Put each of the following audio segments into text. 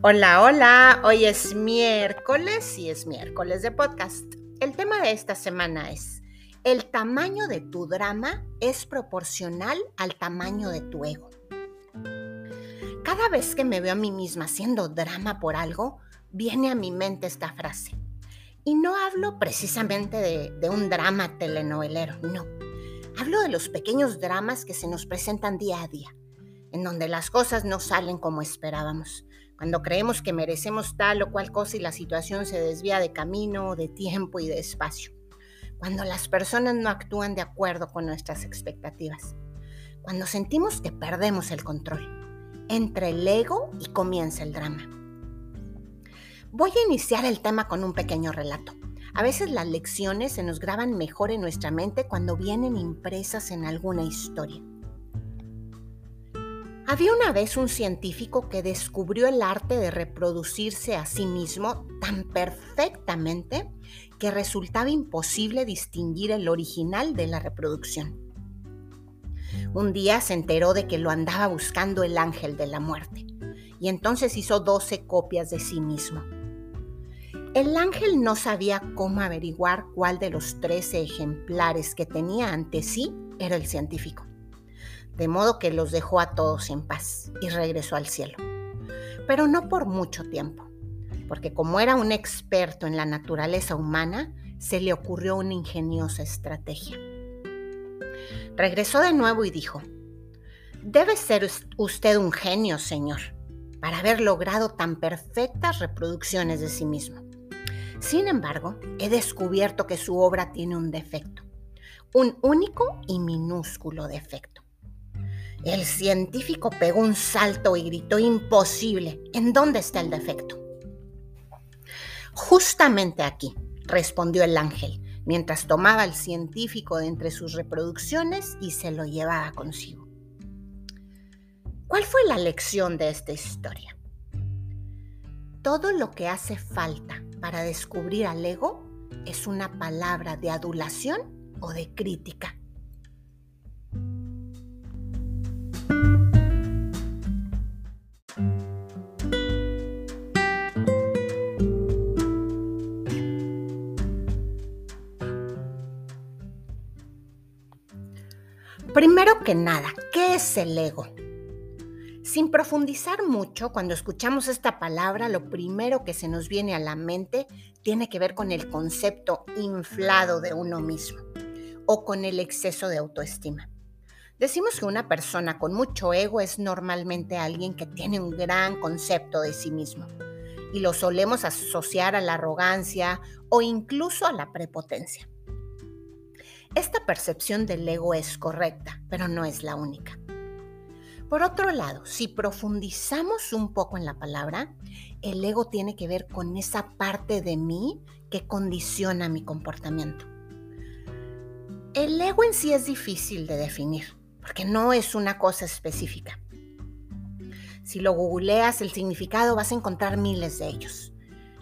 Hola, hola, hoy es miércoles y es miércoles de podcast. El tema de esta semana es, el tamaño de tu drama es proporcional al tamaño de tu ego. Cada vez que me veo a mí misma haciendo drama por algo, viene a mi mente esta frase. Y no hablo precisamente de, un drama telenovelero, no. Hablo de los pequeños dramas que se nos presentan día a día, en donde las cosas no salen como esperábamos cuando creemos que merecemos tal o cual cosa y la situación se desvía de camino, de tiempo y de espacio. Cuando las personas no actúan de acuerdo con nuestras expectativas. Cuando sentimos que perdemos el control. Entre el ego y comienza el drama. Voy a iniciar el tema con un pequeño relato. A veces las lecciones se nos graban mejor en nuestra mente cuando vienen impresas en alguna historia. Había una vez un científico que descubrió el arte de reproducirse a sí mismo tan perfectamente que resultaba imposible distinguir el original de la reproducción. Un día se enteró de que lo andaba buscando el ángel de la muerte y entonces hizo 12 copias de sí mismo. El ángel no sabía cómo averiguar cuál de los 13 ejemplares que tenía ante sí era el científico de modo que los dejó a todos en paz y regresó al cielo. Pero no por mucho tiempo, porque como era un experto en la naturaleza humana, se le ocurrió una ingeniosa estrategia. Regresó de nuevo y dijo, Debe ser usted un genio, señor, para haber logrado tan perfectas reproducciones de sí mismo. Sin embargo, he descubierto que su obra tiene un defecto, un único y minúsculo defecto. El científico pegó un salto y gritó, imposible, ¿en dónde está el defecto? Justamente aquí, respondió el ángel, mientras tomaba al científico de entre sus reproducciones y se lo llevaba consigo. ¿Cuál fue la lección de esta historia? Todo lo que hace falta para descubrir al ego es una palabra de adulación o de crítica. Primero que nada, ¿qué es el ego? Sin profundizar mucho, cuando escuchamos esta palabra, lo primero que se nos viene a la mente tiene que ver con el concepto inflado de uno mismo o con el exceso de autoestima. Decimos que una persona con mucho ego es normalmente alguien que tiene un gran concepto de sí mismo y lo solemos asociar a la arrogancia o incluso a la prepotencia. Esta percepción del ego es correcta, pero no es la única. Por otro lado, si profundizamos un poco en la palabra, el ego tiene que ver con esa parte de mí que condiciona mi comportamiento. El ego en sí es difícil de definir, porque no es una cosa específica. Si lo googleas el significado vas a encontrar miles de ellos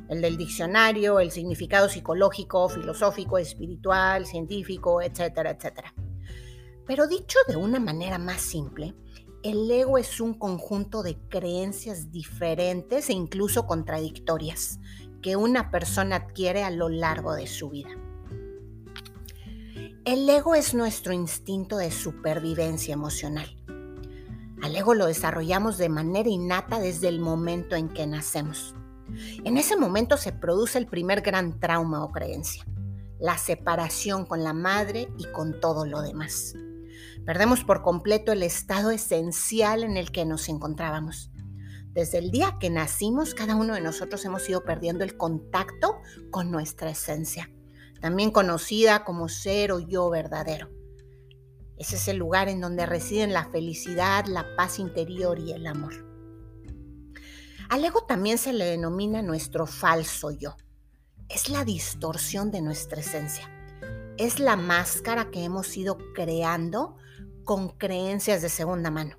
el del diccionario, el significado psicológico, filosófico, espiritual, científico, etcétera, etcétera. Pero dicho de una manera más simple, el ego es un conjunto de creencias diferentes e incluso contradictorias que una persona adquiere a lo largo de su vida. El ego es nuestro instinto de supervivencia emocional. Al ego lo desarrollamos de manera innata desde el momento en que nacemos. En ese momento se produce el primer gran trauma o creencia, la separación con la madre y con todo lo demás. Perdemos por completo el estado esencial en el que nos encontrábamos. Desde el día que nacimos, cada uno de nosotros hemos ido perdiendo el contacto con nuestra esencia, también conocida como ser o yo verdadero. Ese es el lugar en donde residen la felicidad, la paz interior y el amor. Al ego también se le denomina nuestro falso yo. Es la distorsión de nuestra esencia. Es la máscara que hemos ido creando con creencias de segunda mano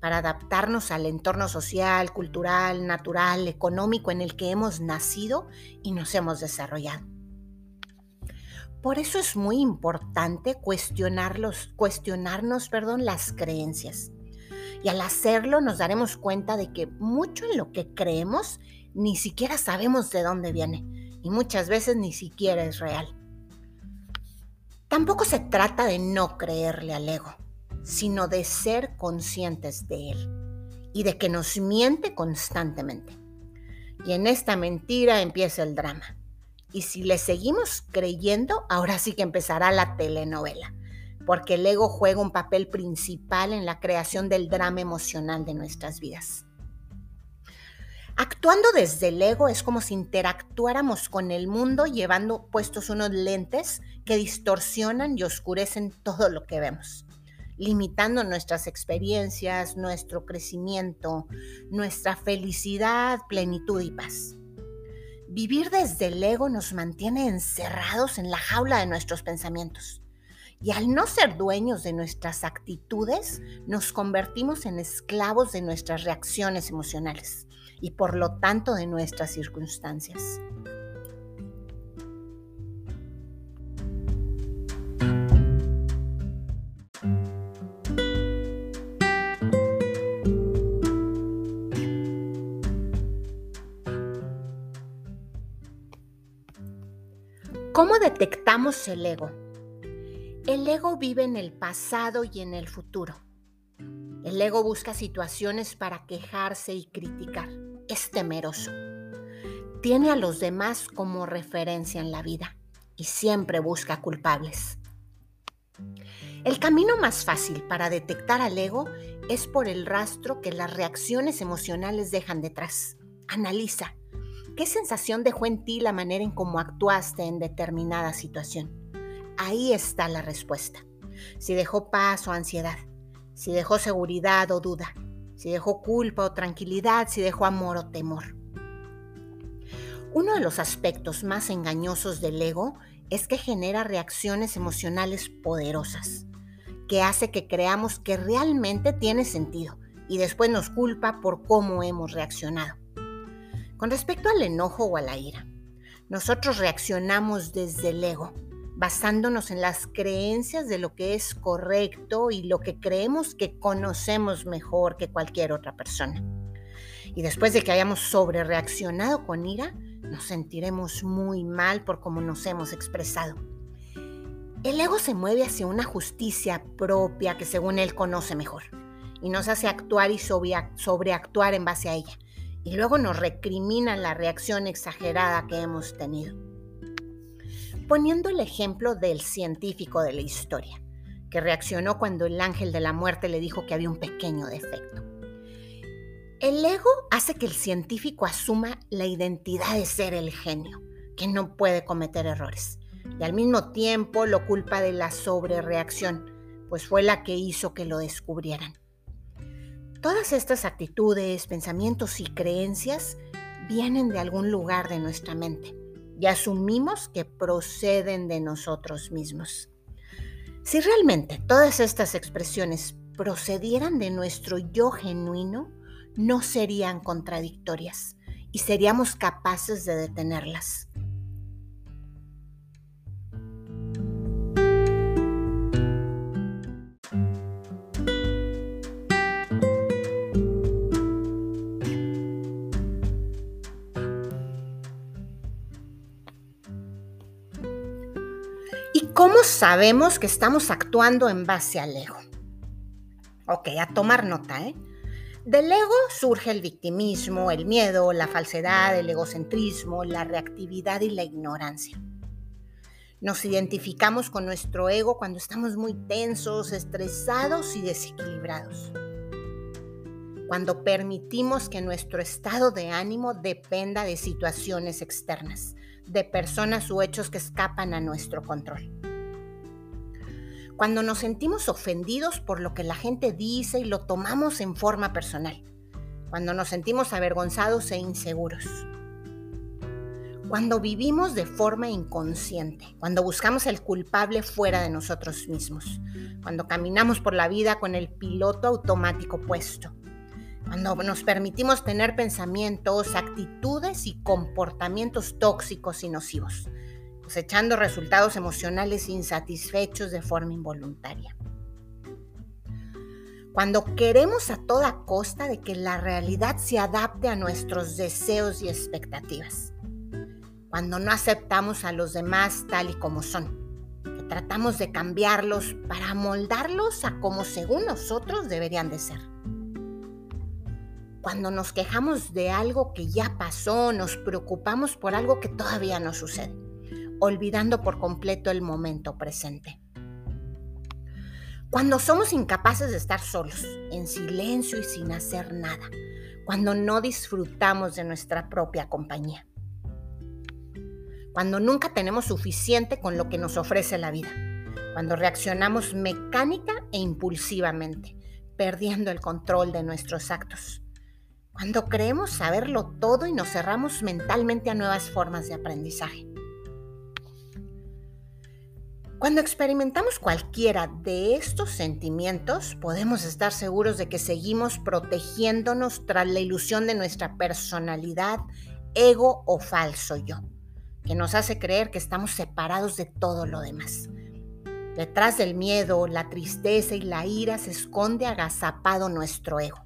para adaptarnos al entorno social, cultural, natural, económico en el que hemos nacido y nos hemos desarrollado. Por eso es muy importante cuestionarlos, cuestionarnos perdón, las creencias Y al hacerlo nos daremos cuenta de que mucho en lo que creemos ni siquiera sabemos de dónde viene y muchas veces ni siquiera es real. Tampoco se trata de no creerle al ego, sino de ser conscientes de él y de que nos miente constantemente. Y en esta mentira empieza el drama. Y si le seguimos creyendo, ahora sí que empezará la telenovela, porque el ego juega un papel principal en la creación del drama emocional de nuestras vidas. Actuando desde el ego es como si interactuáramos con el mundo llevando puestos unos lentes que distorsionan y oscurecen todo lo que vemos, limitando nuestras experiencias, nuestro crecimiento, nuestra felicidad, plenitud y paz. Vivir desde el ego nos mantiene encerrados en la jaula de nuestros pensamientos. Y al no ser dueños de nuestras actitudes, nos convertimos en esclavos de nuestras reacciones emocionales y por lo tanto de nuestras circunstancias. ¿Cómo detectamos el ego? El ego vive en el pasado y en el futuro. El ego busca situaciones para quejarse y criticar. Es temeroso. Tiene a los demás como referencia en la vida y siempre busca culpables. El camino más fácil para detectar al ego es por el rastro que las reacciones emocionales dejan detrás. Analiza. ¿Qué sensación dejó en ti la manera en cómo actuaste en determinada situación? Ahí está la respuesta. Si dejó paz o ansiedad, si dejó seguridad o duda, si dejó culpa o tranquilidad, si dejó amor o temor. Uno de los aspectos más engañosos del ego es que genera reacciones emocionales poderosas, que hace que creamos que realmente tiene sentido y después nos culpa por cómo hemos reaccionado. Con respecto al enojo o a la ira, nosotros reaccionamos desde el ego, basándonos en las creencias de lo que es correcto y lo que creemos que conocemos mejor que cualquier otra persona. Y después de que hayamos sobre reaccionado con ira, nos sentiremos muy mal por cómo nos hemos expresado. El ego se mueve hacia una justicia propia que según él conoce mejor y nos hace actuar y sobreactuar en base a ella. Y luego nos recrimina la reacción exagerada que hemos tenido poniendo el ejemplo del científico de la historia, que reaccionó cuando el ángel de la muerte le dijo que había un pequeño defecto. El ego hace que el científico asuma la identidad de ser el genio, que no puede cometer errores, y al mismo tiempo lo culpa de la sobrereacción, pues fue la que hizo que lo descubrieran. Todas estas actitudes, pensamientos y creencias vienen de algún lugar de nuestra mente y asumimos que proceden de nosotros mismos. Si realmente todas estas expresiones procedieran de nuestro yo genuino, no serían contradictorias y seríamos capaces de detenerlas. ¿Cómo sabemos que estamos actuando en base al ego? Ok, a tomar nota, ¿eh? Del ego surge el victimismo, el miedo, la falsedad, el egocentrismo, la reactividad y la ignorancia. Nos identificamos con nuestro ego cuando estamos muy tensos, estresados y desequilibrados. Cuando permitimos que nuestro estado de ánimo dependa de situaciones externas, de personas u hechos que escapan a nuestro control cuando nos sentimos ofendidos por lo que la gente dice y lo tomamos en forma personal, cuando nos sentimos avergonzados e inseguros, cuando vivimos de forma inconsciente, cuando buscamos el culpable fuera de nosotros mismos, cuando caminamos por la vida con el piloto automático puesto, cuando nos permitimos tener pensamientos, actitudes y comportamientos tóxicos y nocivos, cosechando resultados emocionales insatisfechos de forma involuntaria. Cuando queremos a toda costa de que la realidad se adapte a nuestros deseos y expectativas. Cuando no aceptamos a los demás tal y como son. Que tratamos de cambiarlos para moldarlos a como según nosotros deberían de ser. Cuando nos quejamos de algo que ya pasó, nos preocupamos por algo que todavía no sucede, olvidando por completo el momento presente. Cuando somos incapaces de estar solos, en silencio y sin hacer nada. Cuando no disfrutamos de nuestra propia compañía. Cuando nunca tenemos suficiente con lo que nos ofrece la vida. Cuando reaccionamos mecánica e impulsivamente, perdiendo el control de nuestros actos. Cuando creemos saberlo todo y nos cerramos mentalmente a nuevas formas de aprendizaje. Cuando experimentamos cualquiera de estos sentimientos, podemos estar seguros de que seguimos protegiéndonos tras la ilusión de nuestra personalidad, ego o falso yo, que nos hace creer que estamos separados de todo lo demás. Detrás del miedo, la tristeza y la ira se esconde agazapado nuestro ego,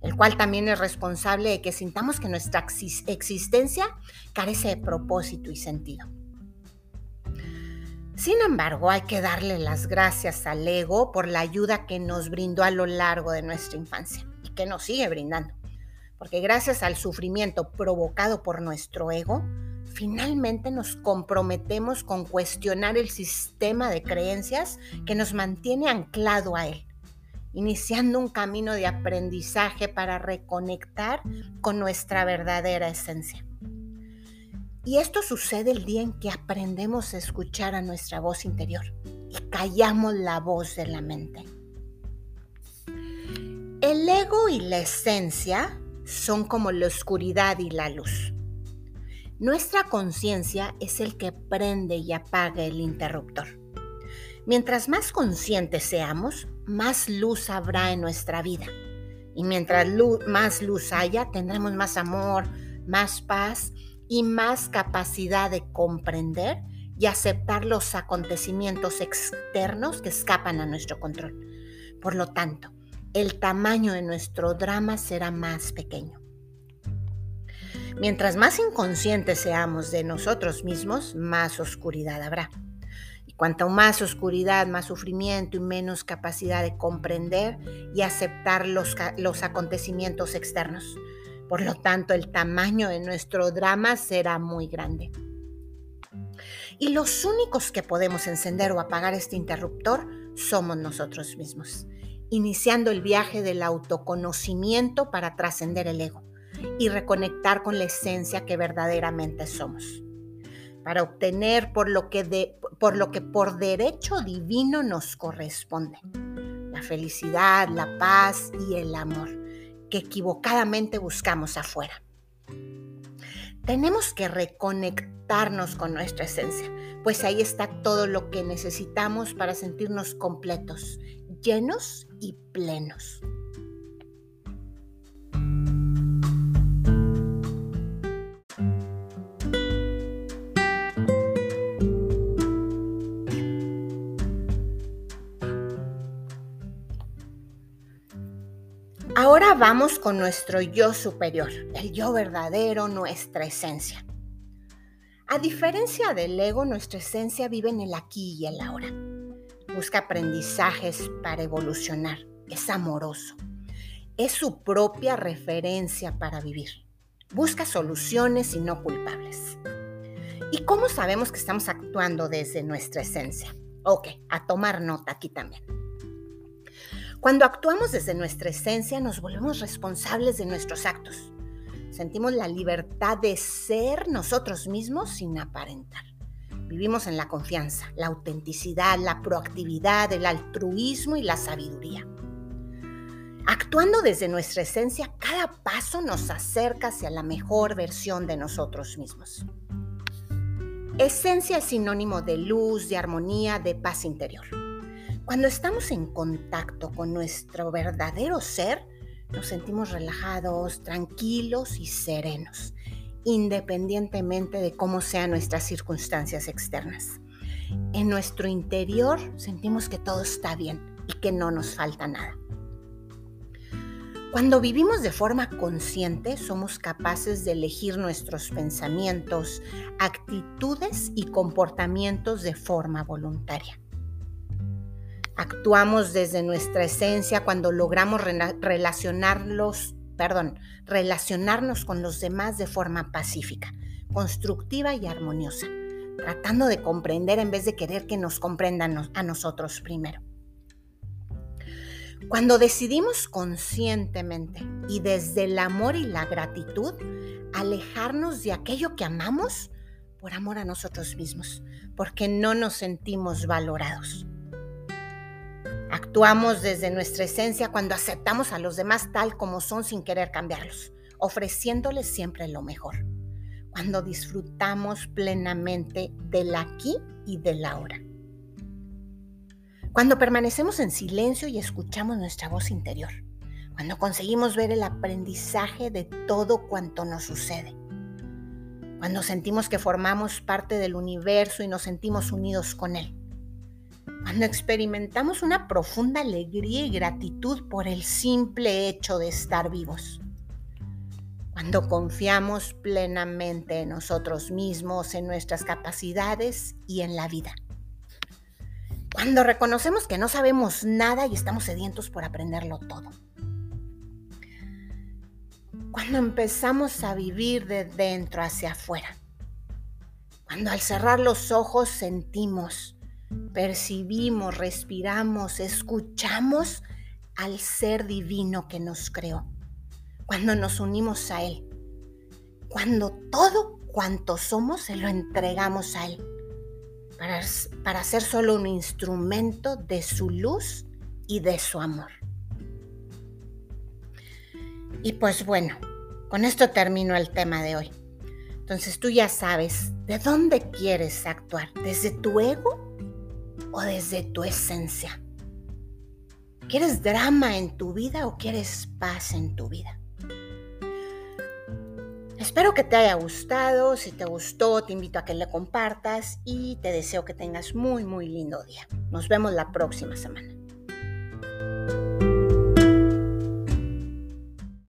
el cual también es responsable de que sintamos que nuestra existencia carece de propósito y sentido. Sin embargo, hay que darle las gracias al ego por la ayuda que nos brindó a lo largo de nuestra infancia y que nos sigue brindando. Porque gracias al sufrimiento provocado por nuestro ego, finalmente nos comprometemos con cuestionar el sistema de creencias que nos mantiene anclado a él, iniciando un camino de aprendizaje para reconectar con nuestra verdadera esencia. Y esto sucede el día en que aprendemos a escuchar a nuestra voz interior y callamos la voz de la mente. El ego y la esencia son como la oscuridad y la luz. Nuestra conciencia es el que prende y apaga el interruptor. Mientras más conscientes seamos, más luz habrá en nuestra vida. Y mientras más luz haya, tendremos más amor, más paz y más capacidad de comprender y aceptar los acontecimientos externos que escapan a nuestro control. Por lo tanto, el tamaño de nuestro drama será más pequeño. Mientras más inconscientes seamos de nosotros mismos, más oscuridad habrá. Y cuanto más oscuridad, más sufrimiento y menos capacidad de comprender y aceptar los, los acontecimientos externos. Por lo tanto, el tamaño de nuestro drama será muy grande. Y los únicos que podemos encender o apagar este interruptor somos nosotros mismos, iniciando el viaje del autoconocimiento para trascender el ego y reconectar con la esencia que verdaderamente somos, para obtener por lo que, por, lo que por derecho divino nos corresponde, la felicidad, la paz y el amor que equivocadamente buscamos afuera. Tenemos que reconectarnos con nuestra esencia, pues ahí está todo lo que necesitamos para sentirnos completos, llenos y plenos. Ahora vamos con nuestro yo superior, el yo verdadero, nuestra esencia. A diferencia del ego, nuestra esencia vive en el aquí y el ahora. Busca aprendizajes para evolucionar. Es amoroso. Es su propia referencia para vivir. Busca soluciones y no culpables. ¿Y cómo sabemos que estamos actuando desde nuestra esencia? Ok, a tomar nota aquí también. Cuando actuamos desde nuestra esencia nos volvemos responsables de nuestros actos. Sentimos la libertad de ser nosotros mismos sin aparentar. Vivimos en la confianza, la autenticidad, la proactividad, el altruismo y la sabiduría. Actuando desde nuestra esencia, cada paso nos acerca hacia la mejor versión de nosotros mismos. Esencia es sinónimo de luz, de armonía, de paz interior. Cuando estamos en contacto con nuestro verdadero ser, nos sentimos relajados, tranquilos y serenos, independientemente de cómo sean nuestras circunstancias externas. En nuestro interior sentimos que todo está bien y que no nos falta nada. Cuando vivimos de forma consciente, somos capaces de elegir nuestros pensamientos, actitudes y comportamientos de forma voluntaria. Actuamos desde nuestra esencia cuando logramos relacionarnos con los demás de forma pacífica, constructiva y armoniosa, tratando de comprender en vez de querer que nos comprendan a nosotros primero. Cuando decidimos conscientemente y desde el amor y la gratitud alejarnos de aquello que amamos por amor a nosotros mismos, porque no nos sentimos valorados. Actuamos desde nuestra esencia cuando aceptamos a los demás tal como son sin querer cambiarlos, ofreciéndoles siempre lo mejor. Cuando disfrutamos plenamente del aquí y del ahora. Cuando permanecemos en silencio y escuchamos nuestra voz interior. Cuando conseguimos ver el aprendizaje de todo cuanto nos sucede. Cuando sentimos que formamos parte del universo y nos sentimos unidos con él. Cuando experimentamos una profunda alegría y gratitud por el simple hecho de estar vivos. Cuando confiamos plenamente en nosotros mismos, en nuestras capacidades y en la vida cuando reconocemos que no sabemos nada y estamos sedientos por aprenderlo todo. Cuando empezamos a vivir de dentro hacia afuera. Cuando al cerrar los ojos sentimos, percibimos, respiramos, escuchamos al ser divino que nos creó. Cuando nos unimos a Él. Cuando todo cuanto somos se lo entregamos a Él para, ser solo un instrumento de su luz y de su amor. Y pues bueno, con esto termino el tema de hoy. Entonces tú ya sabes de dónde quieres actuar, desde tu ego o desde tu esencia. ¿Quieres drama en tu vida o quieres paz en tu vida? Espero que te haya gustado. Si te gustó, te invito a que le compartas y te deseo que tengas muy, muy lindo día. Nos vemos la próxima semana.